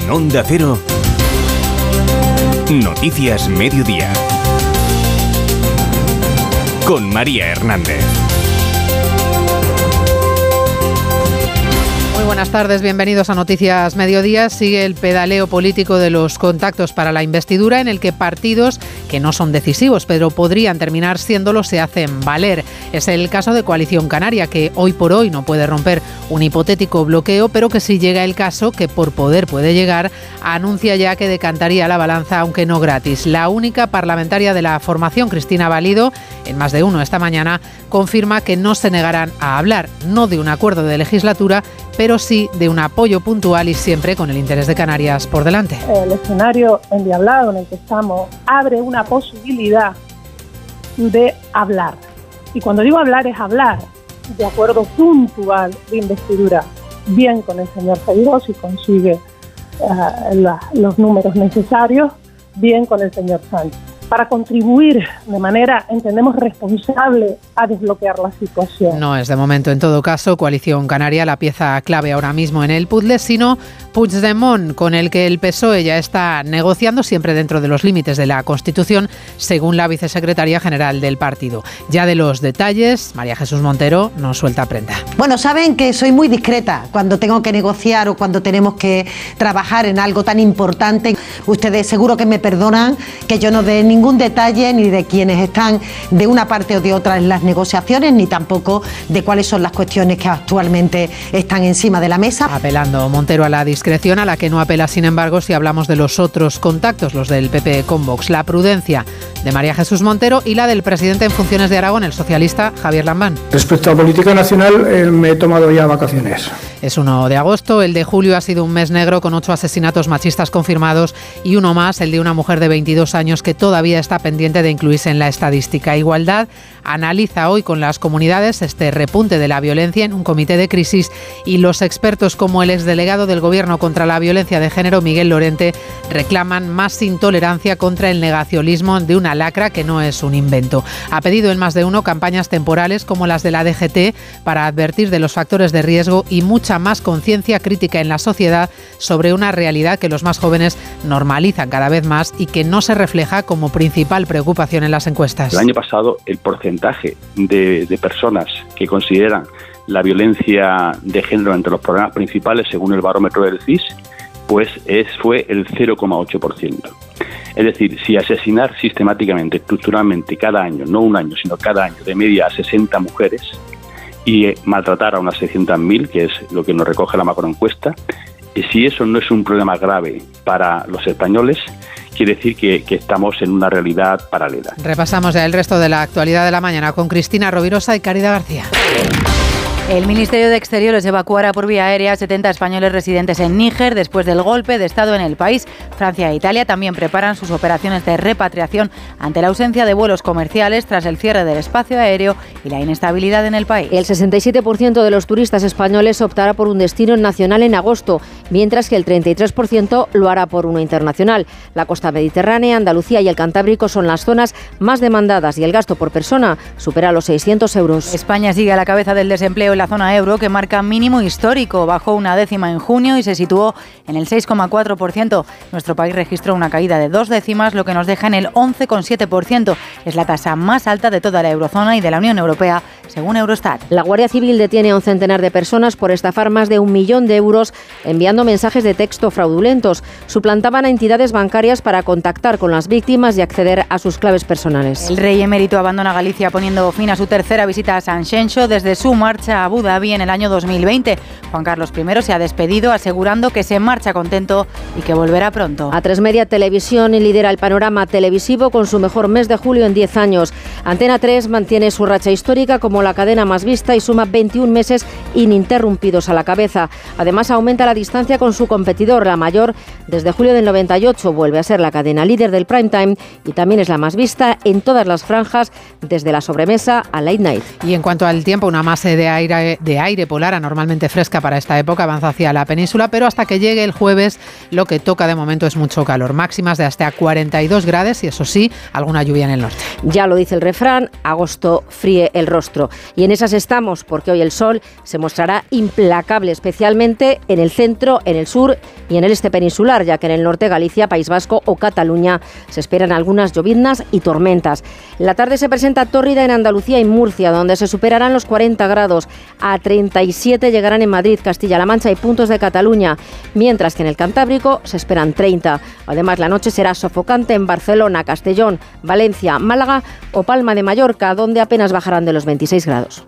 En Onda Cero, Noticias Mediodía. Con María Hernández. Muy buenas tardes, bienvenidos a Noticias Mediodía. Sigue el pedaleo político de los contactos para la investidura en el que partidos que no son decisivos, pero podrían terminar siéndolo, se hacen valer. Es el caso de Coalición Canaria, que hoy por hoy no puede romper un hipotético bloqueo, pero que si llega el caso, que por poder puede llegar, anuncia ya que decantaría la balanza, aunque no gratis. La única parlamentaria de la formación, Cristina Valido, en más de uno esta mañana, confirma que no se negarán a hablar, no de un acuerdo de legislatura, pero sí de un apoyo puntual y siempre con el interés de Canarias por delante. El escenario endiablado en el que estamos abre una posibilidad de hablar. Y cuando digo hablar es hablar de acuerdo puntual de investidura, bien con el señor Feijó si consigue uh, la, los números necesarios, bien con el señor Sánchez para contribuir de manera, entendemos, responsable a desbloquear la situación. No es de momento, en todo caso, Coalición Canaria la pieza clave ahora mismo en el puzzle, sino Puigdemont, con el que el PSOE ya está negociando siempre dentro de los límites de la Constitución, según la vicesecretaria general del partido. Ya de los detalles, María Jesús Montero nos suelta prenda. Bueno, saben que soy muy discreta cuando tengo que negociar o cuando tenemos que trabajar en algo tan importante. Ustedes seguro que me perdonan que yo no dé ningún ningún detalle ni de quienes están de una parte o de otra en las negociaciones, ni tampoco de cuáles son las cuestiones que actualmente están encima de la mesa. Apelando Montero a la discreción, a la que no apela, sin embargo, si hablamos de los otros contactos, los del PP con Vox, la prudencia de María Jesús Montero y la del presidente en funciones de Aragón, el socialista Javier Lambán. Respecto a política nacional, eh, me he tomado ya vacaciones. Es 1 de agosto, el de julio ha sido un mes negro con ocho asesinatos machistas confirmados y uno más, el de una mujer de 22 años que todavía está pendiente de incluirse en la estadística. Igualdad analiza hoy con las comunidades este repunte de la violencia en un comité de crisis y los expertos como el exdelegado del Gobierno contra la violencia de género, Miguel Lorente, reclaman más intolerancia contra el negacionismo de una lacra que no es un invento. Ha pedido en más de uno campañas temporales como las de la DGT para advertir de los factores de riesgo y mucha más conciencia crítica en la sociedad sobre una realidad que los más jóvenes normalizan cada vez más y que no se refleja como principal preocupación en las encuestas. El año pasado el porcentaje de, personas que consideran la violencia de género entre los problemas principales, según el barómetro del CIS, pues es, fue el 0,8%. Es decir, si asesinar sistemáticamente, estructuralmente, cada año, no un año, sino cada año, de media a 60 mujeres, y maltratar a unas 600.000, que es lo que nos recoge la macroencuesta, y si eso no es un problema grave para los españoles, quiere decir que, estamos en una realidad paralela. Repasamos ya el resto de la actualidad de la mañana con Cristina Rovirosa y Caridad García. El Ministerio de Exteriores evacuará por vía aérea a 70 españoles residentes en Níger después del golpe de Estado en el país. Francia e Italia también preparan sus operaciones de repatriación ante la ausencia de vuelos comerciales tras el cierre del espacio aéreo y la inestabilidad en el país. El 67% de los turistas españoles optará por un destino nacional en agosto, mientras que el 33% lo hará por uno internacional. La costa mediterránea, Andalucía y el Cantábrico son las zonas más demandadas y el gasto por persona supera los 600 euros. España sigue a la cabeza del desempleo la zona euro que marca mínimo histórico. Bajó una décima en junio y se situó en el 6,4%. Nuestro país registró una caída de dos décimas, lo que nos deja en el 11,7%. Es la tasa más alta de toda la eurozona y de la Unión Europea, según Eurostat. La Guardia Civil detiene a un centenar de personas por estafar más de un millón de euros enviando mensajes de texto fraudulentos. Suplantaban a entidades bancarias para contactar con las víctimas y acceder a sus claves personales. El rey emérito abandona Galicia poniendo fin a su tercera visita a San Xenxo desde su marcha a Abu Dhabi en el año 2020. Juan Carlos I se ha despedido asegurando que se marcha contento y que volverá pronto. A tres Media Televisión lidera el panorama televisivo con su mejor mes de julio en 10 años. Antena 3 mantiene su racha histórica como la cadena más vista y suma 21 meses ininterrumpidos a la cabeza. Además aumenta la distancia con su competidor, la mayor, desde julio del 98 vuelve a ser la cadena líder del prime time y también es la más vista en todas las franjas desde la sobremesa a late night. Y en cuanto al tiempo, una masa de aire, de aire polar anormalmente fresca para esta época avanza hacia la península, pero hasta que llegue el jueves lo que toca de momento es mucho calor, máximas de hasta 42 grados y eso sí, alguna lluvia en el norte. Ya lo dice el refrán, agosto fríe el rostro. Y en esas estamos, porque hoy el sol se mostrará implacable, especialmente en el centro, en el sur y en el este peninsular, ya que en el norte Galicia, País Vasco o Cataluña se esperan algunas lloviznas y tormentas. La tarde se presenta tórrida en Andalucía y Murcia, donde se superarán los 40 grados. A 37 llegarán en Madrid, Castilla-La Mancha y puntos de Cataluña, mientras que en el Cantábrico se esperan 30. Además, la noche será sofocante en Barcelona, Castellón, Valencia, Málaga o Palma de Mallorca, donde apenas bajarán de los 26 grados.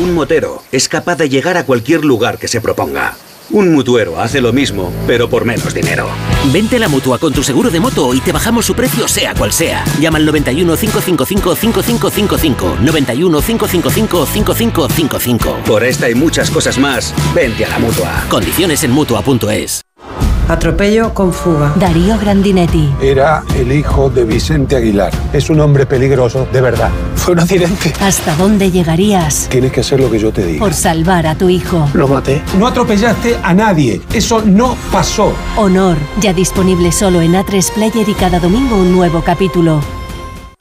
Un motero es capaz de llegar a cualquier lugar que se proponga. Un mutuero hace lo mismo, pero por menos dinero. Vente a la mutua con tu seguro de moto y te bajamos su precio, sea cual sea. Llama al 91 555 5555. 91 555 5555. Por esta y muchas cosas más, vente a la mutua. Condiciones en mutua.es. Atropello con fuga. Darío Grandinetti. Era el hijo de Vicente Aguilar. Es un hombre peligroso, de verdad. Fue un accidente. ¿Hasta dónde llegarías? Tienes que hacer lo que yo te diga. Por salvar a tu hijo. Lo maté. No atropellaste a nadie. Eso no pasó. Honor. Ya disponible solo en A3 Player y cada domingo un nuevo capítulo.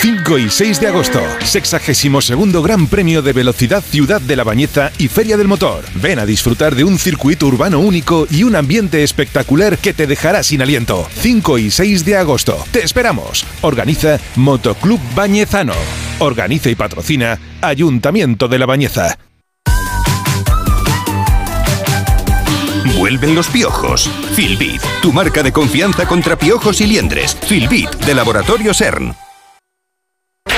5 y 6 de agosto, 62 Gran Premio de Velocidad Ciudad de la Bañeza y Feria del Motor. Ven a disfrutar de un circuito urbano único y un ambiente espectacular que te dejará sin aliento. 5 y 6 de agosto. Te esperamos. Organiza Motoclub Bañezano. Organiza y patrocina Ayuntamiento de la Bañeza. Vuelven los piojos. Filbit, tu marca de confianza contra piojos y liendres. Filbit, de Laboratorio CERN.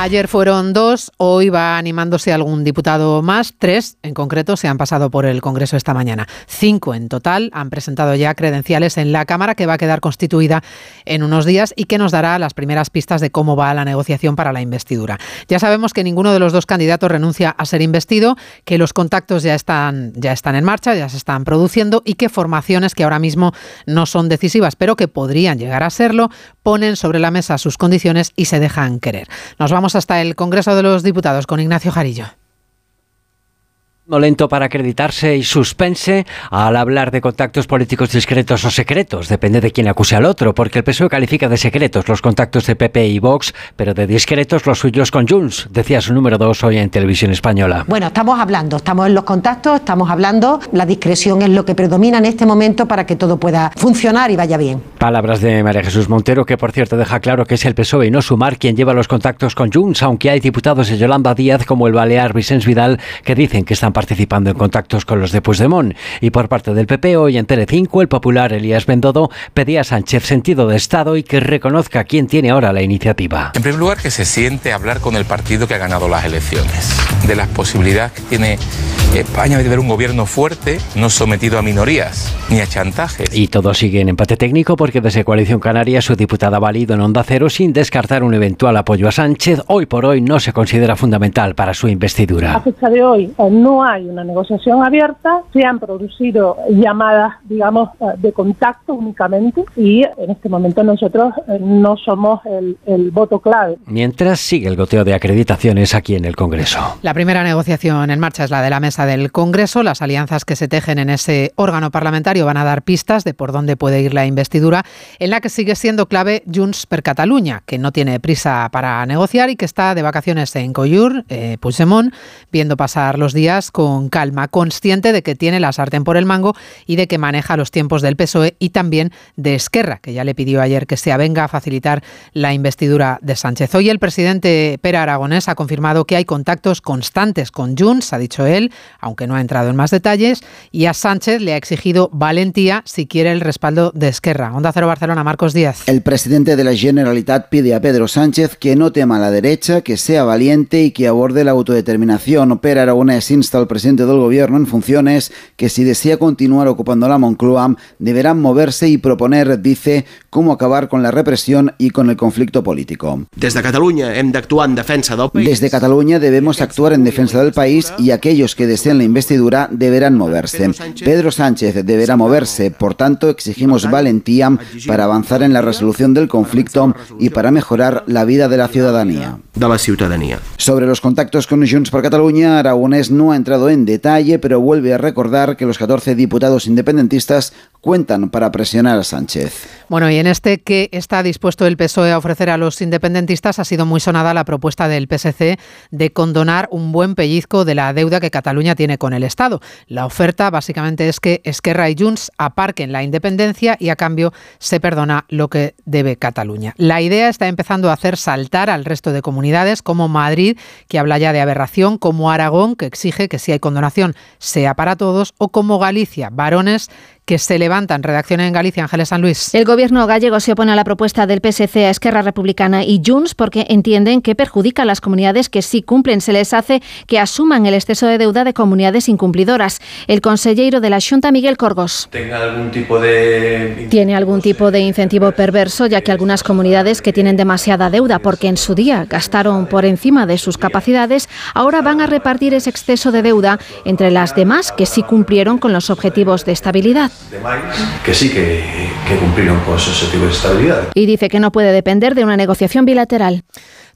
Ayer fueron dos, hoy va animándose algún diputado más, tres en concreto se han pasado por el Congreso esta mañana. Cinco en total han presentado ya credenciales en la Cámara que va a quedar constituida en unos días y que nos dará las primeras pistas de cómo va la negociación para la investidura. Ya sabemos que ninguno de los dos candidatos renuncia a ser investido, que los contactos ya están, ya están en marcha, ya se están produciendo y que formaciones que ahora mismo no son decisivas, pero que podrían llegar a serlo, ponen sobre la mesa sus condiciones y se dejan querer. Nos vamos hasta el Congreso de los Diputados con Ignacio Jarillo lento para acreditarse y suspense al hablar de contactos políticos discretos o secretos, depende de quién acuse al otro, porque el PSOE califica de secretos los contactos de PP y Vox, pero de discretos los suyos con Junts, decía su número dos hoy en televisión española. Bueno, estamos hablando, estamos en los contactos, estamos hablando, la discreción es lo que predomina en este momento para que todo pueda funcionar y vaya bien. Palabras de María Jesús Montero, que por cierto deja claro que es el PSOE y no Sumar quien lleva los contactos con Junts, aunque hay diputados de Yolanda Díaz como el balear Vicens Vidal que dicen que están participando en contactos con los de Puigdemont. Y por parte del PP, hoy en Telecinco, el popular Elías Bendodo pedía a Sánchez sentido de Estado y que reconozca quién tiene ahora la iniciativa. En primer lugar, que se siente a hablar con el partido que ha ganado las elecciones, de las posibilidades que tiene España de tener un gobierno fuerte, no sometido a minorías ni a chantajes. Y todo sigue en empate técnico porque desde Coalición Canaria su diputada valido en Onda Cero sin descartar un eventual apoyo a Sánchez, hoy por hoy no se considera fundamental para su investidura. A fecha de hoy no hay una negociación abierta, se han producido llamadas, digamos, eh, de contacto únicamente y en este momento nosotros eh, no somos el, el voto clave. Mientras sigue el goteo de acreditaciones aquí en el Congreso. La primera negociación en marcha es la de la mesa del Congreso. Las alianzas que se tejen en ese órgano parlamentario van a dar pistas de por dónde puede ir la investidura, en la que sigue siendo clave Junts per Catalunya, que no tiene prisa para negociar y que está de vacaciones en Coyur, eh, Puigdemont, viendo pasar los días con calma, consciente de que tiene la sartén por el mango y de que maneja los tiempos del PSOE y también de Esquerra, que ya le pidió ayer que se avenga a facilitar la investidura de Sánchez. Hoy el presidente Pera Aragonés ha confirmado que hay contactos constantes con Junts, ha dicho él, aunque no ha entrado en más detalles, y a Sánchez le ha exigido valentía si quiere el respaldo de Esquerra. Onda Cero Barcelona, Marcos Díaz. El presidente de la Generalitat pide a Pedro Sánchez que no tema a la derecha, que sea valiente y que aborde la autodeterminación. Opera Aragonés insta al al presidente del gobierno en funciones que si desea continuar ocupando la Moncloa deberán moverse y proponer, dice, cómo acabar con la represión y con el conflicto político. Desde Cataluña hem en defensa del país. Desde Cataluña debemos actuar en defensa del país y aquellos que desean la investidura deberán moverse. Pedro Sánchez deberá moverse, por tanto exigimos valentía para avanzar en la resolución del conflicto y para mejorar la vida de la ciudadanía. De la ciudadanía. Sobre los contactos con Junts por Cataluña, Aragonés no ha entrado en detalle, pero vuelve a recordar que los 14 diputados independentistas cuentan para presionar a Sánchez. Bueno, y en este que está dispuesto el PSOE a ofrecer a los independentistas ha sido muy sonada la propuesta del PSC de condonar un buen pellizco de la deuda que Cataluña tiene con el Estado. La oferta básicamente es que Esquerra y Junts aparquen la independencia y a cambio se perdona lo que debe Cataluña. La idea está empezando a hacer saltar al resto de comunidades como Madrid, que habla ya de aberración, como Aragón, que exige que si hay condonación sea para todos, o como Galicia, varones que se levantan. Redacción en Galicia, Ángeles San Luis. El gobierno gallego se opone a la propuesta del PSC a Esquerra Republicana y Junts porque entienden que perjudica a las comunidades que sí cumplen. Se les hace que asuman el exceso de deuda de comunidades incumplidoras. El consejero de la Junta, Miguel Corgos. ¿Tenga algún tipo de... Tiene algún tipo de incentivo perverso, ya que algunas comunidades que tienen demasiada deuda porque en su día gastaron por encima de sus capacidades, ahora van a repartir ese exceso de deuda entre las demás que sí cumplieron con los objetivos de estabilidad que sí que, que cumplieron con esos objetivos de estabilidad. Y dice que no puede depender de una negociación bilateral.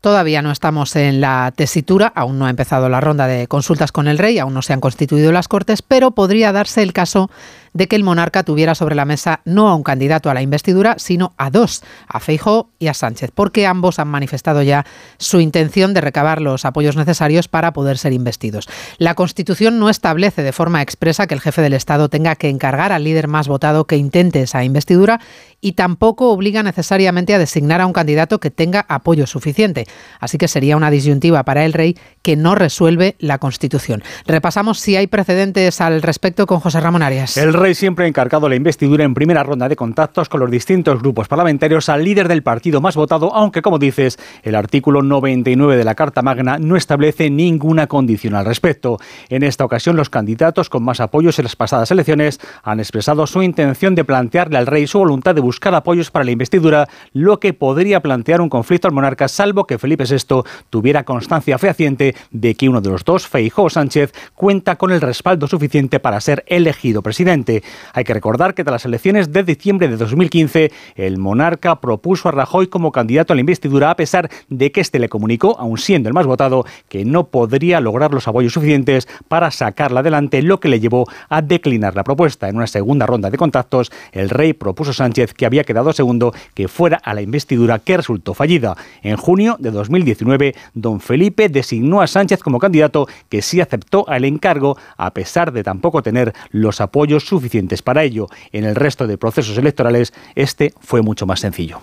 Todavía no estamos en la tesitura, aún no ha empezado la ronda de consultas con el rey, aún no se han constituido las Cortes, pero podría darse el caso de que el monarca tuviera sobre la mesa no a un candidato a la investidura, sino a dos, a Feijó y a Sánchez, porque ambos han manifestado ya su intención de recabar los apoyos necesarios para poder ser investidos. La Constitución no establece de forma expresa que el jefe del Estado tenga que encargar al líder más votado que intente esa investidura y tampoco obliga necesariamente a designar a un candidato que tenga apoyo suficiente. Así que sería una disyuntiva para el rey que no resuelve la Constitución. Repasamos si hay precedentes al respecto con José Ramón Arias. El rey siempre ha encargado la investidura en primera ronda de contactos con los distintos grupos parlamentarios al líder del partido más votado, aunque como dices, el artículo 99 de la Carta Magna no establece ninguna condición al respecto. En esta ocasión, los candidatos con más apoyos en las pasadas elecciones han expresado su intención de plantearle al rey su voluntad de buscar apoyos para la investidura, lo que podría plantear un conflicto al monarca, salvo que Felipe VI tuviera constancia fehaciente de que uno de los dos, Feijóo Sánchez, cuenta con el respaldo suficiente para ser elegido presidente. Hay que recordar que tras las elecciones de diciembre de 2015, el monarca propuso a Rajoy como candidato a la investidura a pesar de que este le comunicó, aun siendo el más votado, que no podría lograr los apoyos suficientes para sacarla adelante, lo que le llevó a declinar la propuesta. En una segunda ronda de contactos, el rey propuso a Sánchez, que había quedado segundo, que fuera a la investidura que resultó fallida. En junio de 2019, don Felipe designó a Sánchez como candidato que sí aceptó el encargo a pesar de tampoco tener los apoyos suficientes para ello. En el resto de procesos electorales, este fue mucho más sencillo.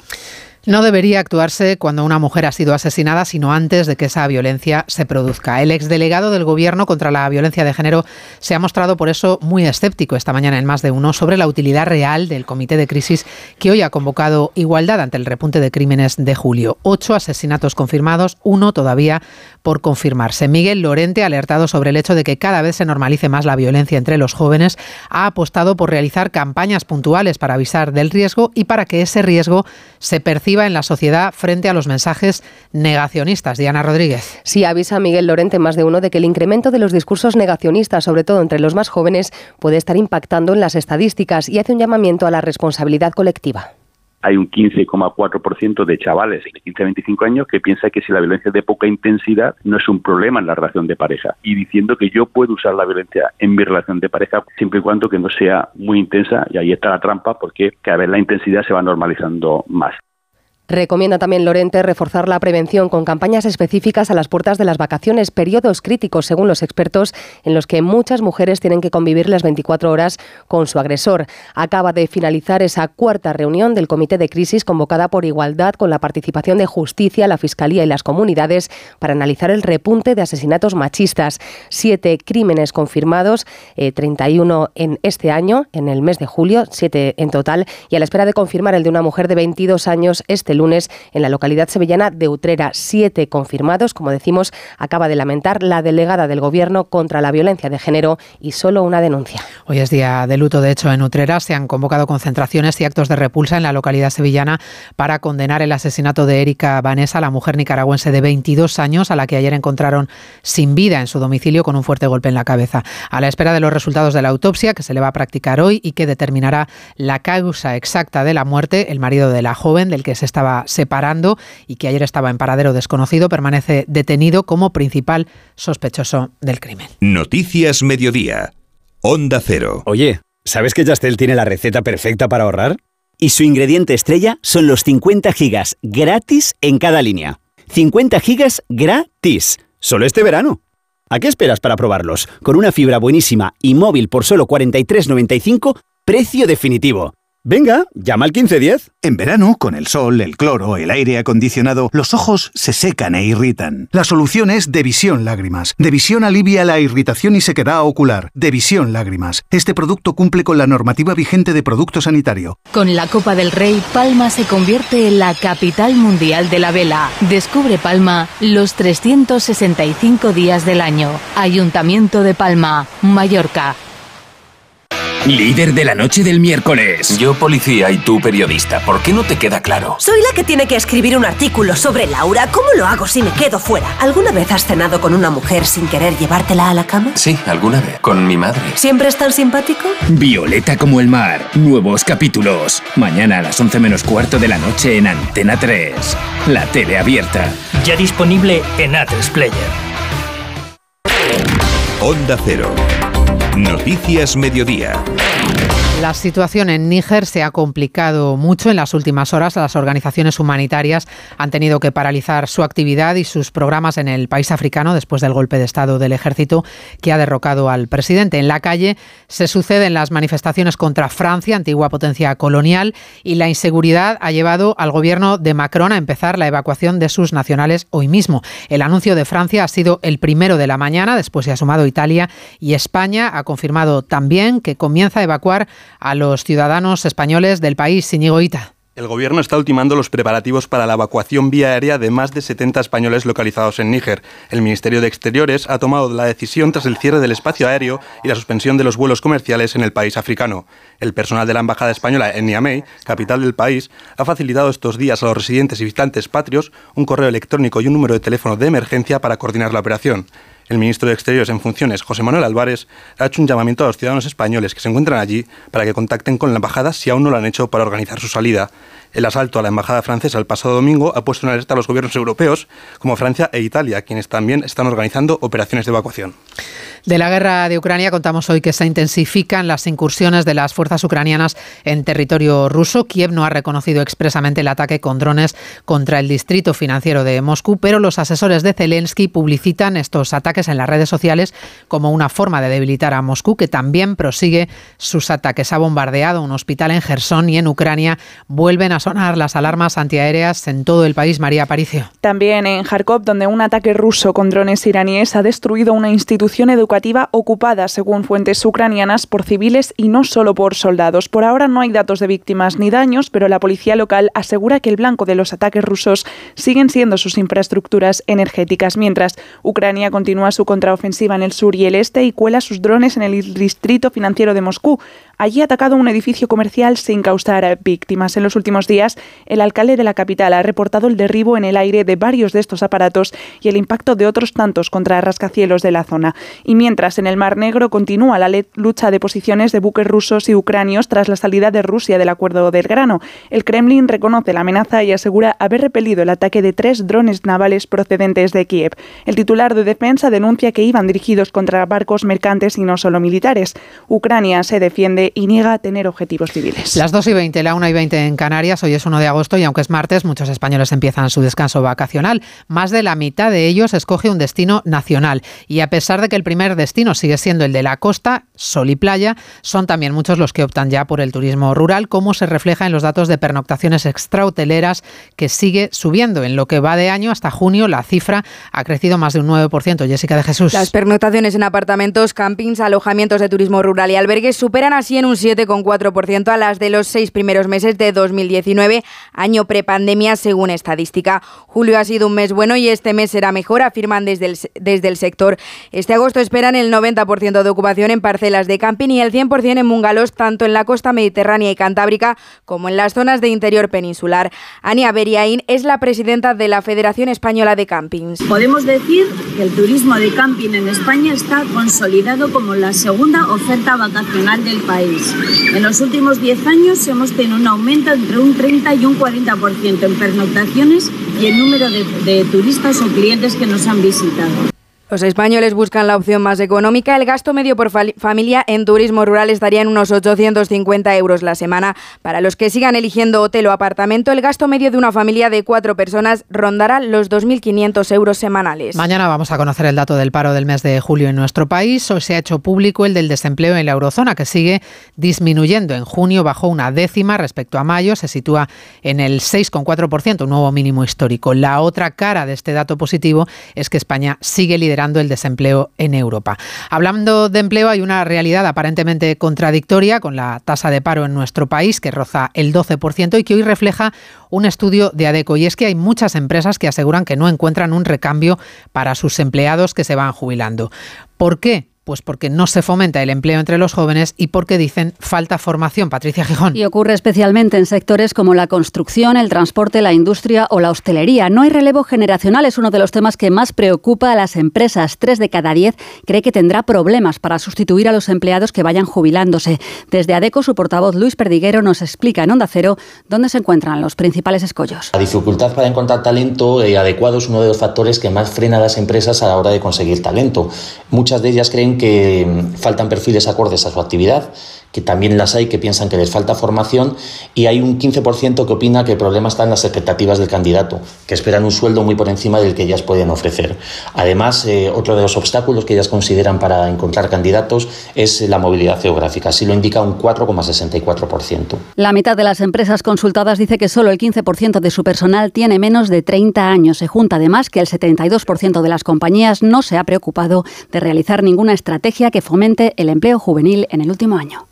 No debería actuarse cuando una mujer ha sido asesinada, sino antes de que esa violencia se produzca. El exdelegado del Gobierno contra la violencia de género se ha mostrado por eso muy escéptico esta mañana en más de uno sobre la utilidad real del Comité de Crisis que hoy ha convocado igualdad ante el repunte de crímenes de julio. Ocho asesinatos confirmados, uno todavía por confirmarse. Miguel Lorente, alertado sobre el hecho de que cada vez se normalice más la violencia entre los jóvenes, ha apostado por realizar campañas puntuales para avisar del riesgo y para que ese riesgo se perciba en la sociedad frente a los mensajes negacionistas. Diana Rodríguez. Sí, avisa Miguel Lorente más de uno de que el incremento de los discursos negacionistas, sobre todo entre los más jóvenes, puede estar impactando en las estadísticas y hace un llamamiento a la responsabilidad colectiva hay un 15,4% de chavales de 15 a 25 años que piensa que si la violencia es de poca intensidad no es un problema en la relación de pareja y diciendo que yo puedo usar la violencia en mi relación de pareja siempre y cuando que no sea muy intensa y ahí está la trampa porque cada vez la intensidad se va normalizando más. Recomienda también Lorente reforzar la prevención con campañas específicas a las puertas de las vacaciones, periodos críticos, según los expertos, en los que muchas mujeres tienen que convivir las 24 horas con su agresor. Acaba de finalizar esa cuarta reunión del Comité de Crisis convocada por Igualdad con la participación de Justicia, la Fiscalía y las comunidades para analizar el repunte de asesinatos machistas. Siete crímenes confirmados, 31 eh, en este año, en el mes de julio, siete en total, y a la espera de confirmar el de una mujer de 22 años este lunes en la localidad sevillana de Utrera. Siete confirmados, como decimos, acaba de lamentar la delegada del Gobierno contra la violencia de género y solo una denuncia. Hoy es día de luto, de hecho, en Utrera se han convocado concentraciones y actos de repulsa en la localidad sevillana para condenar el asesinato de Erika Vanessa, la mujer nicaragüense de 22 años, a la que ayer encontraron sin vida en su domicilio con un fuerte golpe en la cabeza. A la espera de los resultados de la autopsia, que se le va a practicar hoy y que determinará la causa exacta de la muerte, el marido de la joven del que se estaba separando y que ayer estaba en paradero desconocido, permanece detenido como principal sospechoso del crimen. Noticias Mediodía. Onda Cero. Oye, ¿sabes que Yastel tiene la receta perfecta para ahorrar? Y su ingrediente estrella son los 50 gigas gratis en cada línea. 50 gigas gratis. Solo este verano. ¿A qué esperas para probarlos? Con una fibra buenísima y móvil por solo 43.95, precio definitivo. Venga, llama al 1510. En verano, con el sol, el cloro, el aire acondicionado, los ojos se secan e irritan. La solución es Devisión Lágrimas. Devisión alivia la irritación y sequedad ocular. Devisión Lágrimas. Este producto cumple con la normativa vigente de producto sanitario. Con la Copa del Rey, Palma se convierte en la capital mundial de la vela. Descubre Palma los 365 días del año. Ayuntamiento de Palma, Mallorca. Líder de la noche del miércoles. Yo policía y tú periodista. ¿Por qué no te queda claro? Soy la que tiene que escribir un artículo sobre Laura. ¿Cómo lo hago si me quedo fuera? ¿Alguna vez has cenado con una mujer sin querer llevártela a la cama? Sí, alguna vez. Con mi madre. ¿Siempre es tan simpático? Violeta como el mar. Nuevos capítulos. Mañana a las 11 menos cuarto de la noche en Antena 3. La tele abierta. Ya disponible en A3 Player. Onda Cero. Noticias Mediodía. La situación en Níger se ha complicado mucho en las últimas horas. Las organizaciones humanitarias han tenido que paralizar su actividad y sus programas en el país africano después del golpe de Estado del ejército que ha derrocado al presidente. En la calle se suceden las manifestaciones contra Francia, antigua potencia colonial, y la inseguridad ha llevado al gobierno de Macron a empezar la evacuación de sus nacionales hoy mismo. El anuncio de Francia ha sido el primero de la mañana, después se ha sumado Italia y España ha confirmado también que comienza a evacuar a los ciudadanos españoles del país. Iñigo Ita. El gobierno está ultimando los preparativos para la evacuación vía aérea de más de 70 españoles localizados en Níger. El Ministerio de Exteriores ha tomado la decisión tras el cierre del espacio aéreo y la suspensión de los vuelos comerciales en el país africano. El personal de la Embajada Española en Niamey, capital del país, ha facilitado estos días a los residentes y visitantes patrios un correo electrónico y un número de teléfono de emergencia para coordinar la operación. El ministro de Exteriores en funciones, José Manuel Álvarez, ha hecho un llamamiento a los ciudadanos españoles que se encuentran allí para que contacten con la embajada si aún no lo han hecho para organizar su salida. El asalto a la embajada francesa el pasado domingo ha puesto en alerta a los gobiernos europeos, como Francia e Italia, quienes también están organizando operaciones de evacuación. De la guerra de Ucrania contamos hoy que se intensifican las incursiones de las fuerzas ucranianas en territorio ruso. Kiev no ha reconocido expresamente el ataque con drones contra el distrito financiero de Moscú, pero los asesores de Zelensky publicitan estos ataques en las redes sociales como una forma de debilitar a Moscú, que también prosigue sus ataques. Ha bombardeado un hospital en Gerson y en Ucrania vuelven a sonar las alarmas antiaéreas en todo el país. María Aparicio. También en Kharkov, donde un ataque ruso con drones iraníes ha destruido una institución educativa ocupada, según fuentes ucranianas, por civiles y no solo por soldados. Por ahora no hay datos de víctimas ni daños, pero la policía local asegura que el blanco de los ataques rusos siguen siendo sus infraestructuras energéticas, mientras Ucrania continúa su contraofensiva en el sur y el este y cuela sus drones en el distrito financiero de Moscú. Allí ha atacado un edificio comercial sin causar víctimas. En los últimos días, el alcalde de la capital ha reportado el derribo en el aire de varios de estos aparatos y el impacto de otros tantos contra rascacielos de la zona. Y mientras en el Mar Negro continúa la lucha de posiciones de buques rusos y ucranios tras la salida de Rusia del acuerdo del grano. El Kremlin reconoce la amenaza y asegura haber repelido el ataque de tres drones navales procedentes de Kiev. El titular de defensa denuncia que iban dirigidos contra barcos mercantes y no solo militares. Ucrania se defiende y niega tener objetivos civiles. Las 2 y 20, la 1 y 20 en Canarias, hoy es 1 de agosto y aunque es martes, muchos españoles empiezan su descanso vacacional. Más de la mitad de ellos escoge un destino nacional y a pesar de que el primer destino sigue siendo el de la costa, sol y playa, son también muchos los que optan ya por el turismo rural, como se refleja en los datos de pernoctaciones extrahoteleras que sigue subiendo. En lo que va de año hasta junio, la cifra ha crecido más de un 9%. Jessica de Jesús. Las pernotaciones en apartamentos, campings, alojamientos de turismo rural y albergues superan así en un 7,4% a las de los seis primeros meses de 2019, año prepandemia según estadística. Julio ha sido un mes bueno y este mes será mejor, afirman desde el, desde el sector. Este agosto esperan el 90% de ocupación en parcelas de camping y el 100% en bungalows, tanto en la costa mediterránea y cantábrica como en las zonas de interior peninsular. Ania Beriaín es la presidenta de la Federación Española de Campings. Podemos decir que el turismo de camping en España está consolidado como la segunda oferta vacacional del país. En los últimos 10 años hemos tenido un aumento entre un 30 y un 40% en pernoctaciones y el número de, de turistas o clientes que nos han visitado. Los españoles buscan la opción más económica. El gasto medio por familia en turismo rural estaría en unos 850 euros la semana. Para los que sigan eligiendo hotel o apartamento, el gasto medio de una familia de cuatro personas rondará los 2.500 euros semanales. Mañana vamos a conocer el dato del paro del mes de julio en nuestro país. Hoy se ha hecho público el del desempleo en la eurozona, que sigue disminuyendo. En junio bajó una décima respecto a mayo, se sitúa en el 6,4%, un nuevo mínimo histórico. La otra cara de este dato positivo es que España sigue liderando el desempleo en Europa. Hablando de empleo, hay una realidad aparentemente contradictoria con la tasa de paro en nuestro país, que roza el 12% y que hoy refleja un estudio de ADECO. Y es que hay muchas empresas que aseguran que no encuentran un recambio para sus empleados que se van jubilando. ¿Por qué? Pues porque no se fomenta el empleo entre los jóvenes y porque dicen falta formación. Patricia Gijón. Y ocurre especialmente en sectores como la construcción, el transporte, la industria o la hostelería. No hay relevo generacional, es uno de los temas que más preocupa a las empresas. Tres de cada diez cree que tendrá problemas para sustituir a los empleados que vayan jubilándose. Desde ADECO, su portavoz Luis Perdiguero nos explica en Onda Cero dónde se encuentran los principales escollos. La dificultad para encontrar talento eh, adecuado es uno de los factores que más frena a las empresas a la hora de conseguir talento. Muchas de ellas creen que mm, faltan perfiles acordes a su actividad que también las hay que piensan que les falta formación y hay un 15% que opina que el problema está en las expectativas del candidato, que esperan un sueldo muy por encima del que ellas pueden ofrecer. Además, eh, otro de los obstáculos que ellas consideran para encontrar candidatos es la movilidad geográfica, así lo indica un 4,64%. La mitad de las empresas consultadas dice que solo el 15% de su personal tiene menos de 30 años. Se junta además que el 72% de las compañías no se ha preocupado de realizar ninguna estrategia que fomente el empleo juvenil en el último año.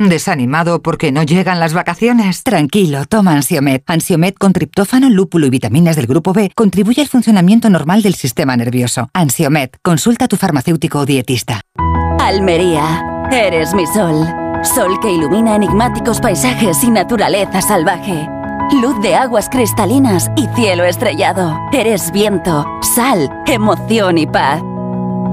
¿Desanimado porque no llegan las vacaciones? Tranquilo, toma Ansiomet. Ansiomet con triptófano, lúpulo y vitaminas del grupo B contribuye al funcionamiento normal del sistema nervioso. Ansiomet, consulta a tu farmacéutico o dietista. Almería, eres mi sol. Sol que ilumina enigmáticos paisajes y naturaleza salvaje. Luz de aguas cristalinas y cielo estrellado. Eres viento, sal, emoción y paz.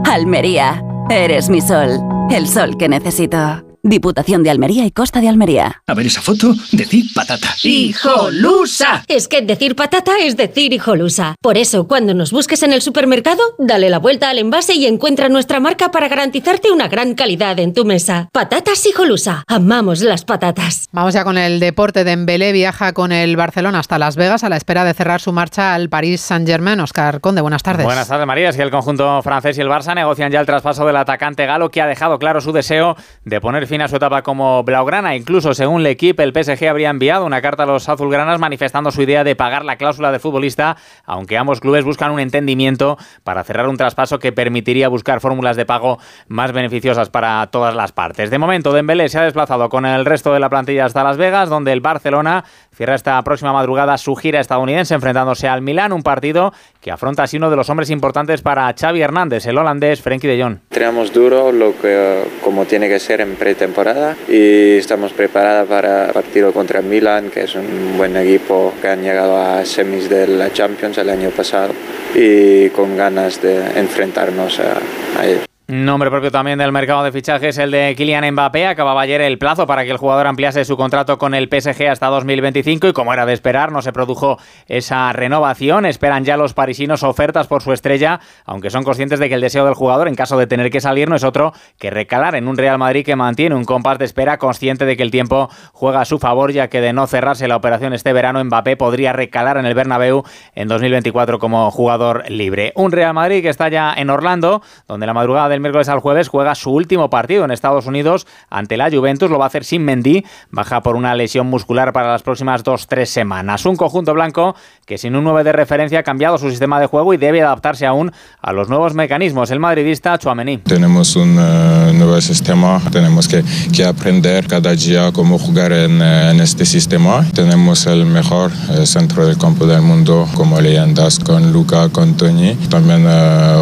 Almería, eres mi sol. El sol que necesito. Diputación de Almería y Costa de Almería. A ver esa foto, decir patata. ¡Hijolusa! Es que decir patata es decir hijolusa. Por eso, cuando nos busques en el supermercado, dale la vuelta al envase y encuentra nuestra marca para garantizarte una gran calidad en tu mesa. Patatas hijolusa. Amamos las patatas. Vamos ya con el deporte. de Dembélé viaja con el Barcelona hasta Las Vegas a la espera de cerrar su marcha al París Saint-Germain. Oscar Conde, buenas tardes. Buenas tardes, María. Si el conjunto francés y el Barça negocian ya el traspaso del atacante galo que ha dejado claro su deseo de poner fin a su etapa como blaugrana. Incluso, según el equipo, el PSG habría enviado una carta a los azulgranas manifestando su idea de pagar la cláusula de futbolista, aunque ambos clubes buscan un entendimiento para cerrar un traspaso que permitiría buscar fórmulas de pago más beneficiosas para todas las partes. De momento, Dembélé se ha desplazado con el resto de la plantilla hasta Las Vegas, donde el Barcelona cierra esta próxima madrugada su gira estadounidense enfrentándose al Milán, un partido que afronta así uno de los hombres importantes para Xavi Hernández, el holandés Frenkie de Jong. Tenemos duro lo que como tiene que ser en pretemporada y estamos preparados para el partido contra Milan, que es un buen equipo que han llegado a semis de la Champions el año pasado y con ganas de enfrentarnos a, a ellos. Nombre propio también del mercado de fichajes, el de Kylian Mbappé. Acababa ayer el plazo para que el jugador ampliase su contrato con el PSG hasta 2025 y como era de esperar, no se produjo esa renovación. Esperan ya los parisinos ofertas por su estrella, aunque son conscientes de que el deseo del jugador, en caso de tener que salir, no es otro que recalar en un Real Madrid que mantiene un compás de espera, consciente de que el tiempo juega a su favor, ya que de no cerrarse la operación este verano, Mbappé podría recalar en el Bernabéu en 2024 como jugador libre. Un Real Madrid que está ya en Orlando, donde la madrugada de el miércoles al jueves juega su último partido en Estados Unidos ante la Juventus. Lo va a hacer sin Mendy, baja por una lesión muscular para las próximas dos tres semanas. Un conjunto blanco que sin un 9 de referencia ha cambiado su sistema de juego y debe adaptarse aún a los nuevos mecanismos. El madridista Chouameni. Tenemos un uh, nuevo sistema, tenemos que, que, aprender cada día cómo jugar en, uh, en este sistema. Tenemos el mejor uh, centro del campo del mundo como leyendas con Luca, con Tony, también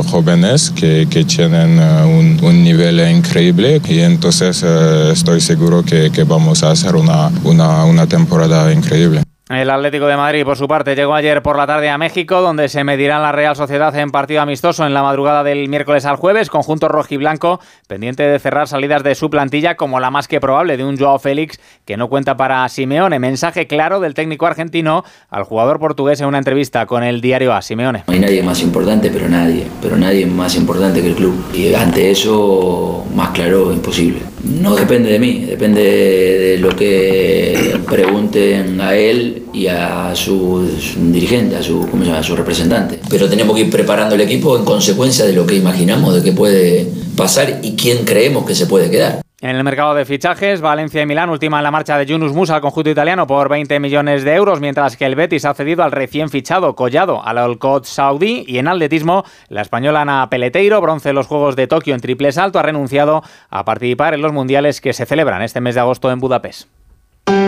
jóvenes que, que tienen un, un, nivel increíble y entonces uh, estoy seguro que, que, vamos a hacer una, una, una temporada increíble. El Atlético de Madrid, por su parte, llegó ayer por la tarde a México, donde se medirá la Real Sociedad en partido amistoso en la madrugada del miércoles al jueves, conjunto rojiblanco, pendiente de cerrar salidas de su plantilla como la más que probable de un Joao Félix que no cuenta para Simeone. Mensaje claro del técnico argentino al jugador portugués en una entrevista con el diario A. Simeone. No hay nadie más importante, pero nadie, pero nadie más importante que el club. Y ante eso, más claro, imposible. No depende de mí, depende de lo que pregunten a él y a su, dirigente, a su, representante. Pero tenemos que ir preparando el equipo en consecuencia de lo que imaginamos de qué puede pasar y quién creemos que se puede quedar. En el mercado de fichajes, Valencia y Milán última en la marcha de Yunus Musa al conjunto italiano por 20 millones de euros, mientras que el Betis ha cedido al recién fichado Collado al Alcott Saudí y en atletismo la española Ana Peleteiro, bronce en los Juegos de Tokio en triple salto, ha renunciado a participar en los mundiales que se celebran este mes de agosto en Budapest.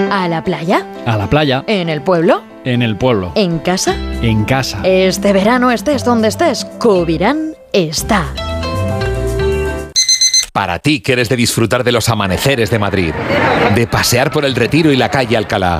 ¿A la playa? A la playa. ¿En el pueblo? En el pueblo. ¿En casa? En casa. Este verano estés donde estés, Cubirán está. Para ti que eres de disfrutar de los amaneceres de Madrid, de pasear por el Retiro y la calle Alcalá.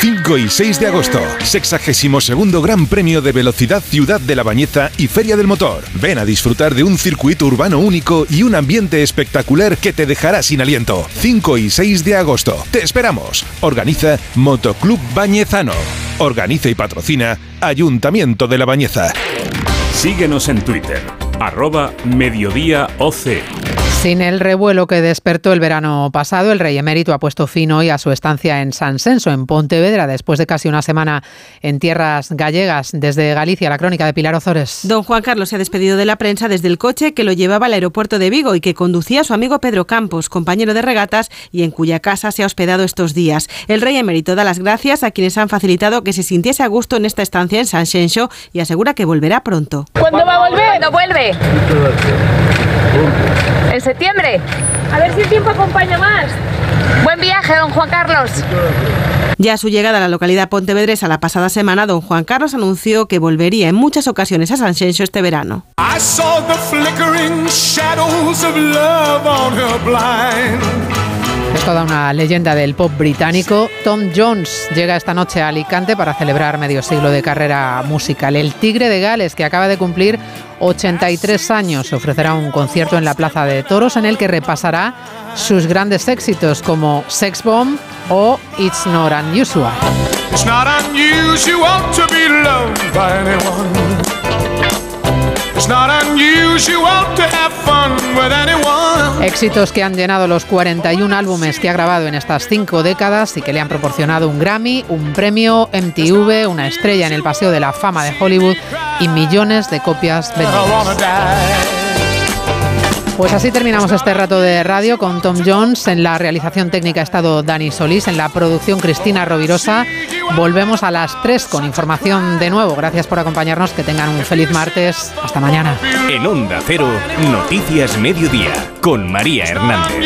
5 y 6 de agosto, 62 Gran Premio de Velocidad Ciudad de la Bañeza y Feria del Motor. Ven a disfrutar de un circuito urbano único y un ambiente espectacular que te dejará sin aliento. 5 y 6 de agosto. Te esperamos. Organiza Motoclub Bañezano. Organiza y patrocina Ayuntamiento de la Bañeza. Síguenos en Twitter, arroba mediodía. Sin el revuelo que despertó el verano pasado, el rey emérito ha puesto fin hoy a su estancia en San Senso, en Pontevedra, después de casi una semana en tierras gallegas. Desde Galicia, la crónica de Pilar Ozores. Don Juan Carlos se ha despedido de la prensa desde el coche que lo llevaba al aeropuerto de Vigo y que conducía su amigo Pedro Campos, compañero de regatas y en cuya casa se ha hospedado estos días. El rey emérito da las gracias a quienes han facilitado que se sintiese a gusto en esta estancia en San Senso y asegura que volverá pronto. ¿Cuándo va a volver? ¿Cuándo vuelve? ¿En septiembre? A ver si el tiempo acompaña más. Buen viaje, don Juan Carlos. Ya a su llegada a la localidad pontevedresa la pasada semana, don Juan Carlos anunció que volvería en muchas ocasiones a San Xenxo este verano. Es toda una leyenda del pop británico. Tom Jones llega esta noche a Alicante para celebrar medio siglo de carrera musical. El Tigre de Gales, que acaba de cumplir 83 años, ofrecerá un concierto en la Plaza de Toros en el que repasará sus grandes éxitos como Sex Bomb o It's Not Unusual. Éxitos que han llenado los 41 álbumes que ha grabado en estas cinco décadas y que le han proporcionado un Grammy, un premio MTV, una estrella en el Paseo de la Fama de Hollywood y millones de copias vendidas. Pues así terminamos este rato de radio con Tom Jones. En la realización técnica ha estado Dani Solís, en la producción Cristina Rovirosa. Volvemos a las 3 con información de nuevo. Gracias por acompañarnos. Que tengan un feliz martes. Hasta mañana. En Onda Cero, Noticias Mediodía, con María Hernández.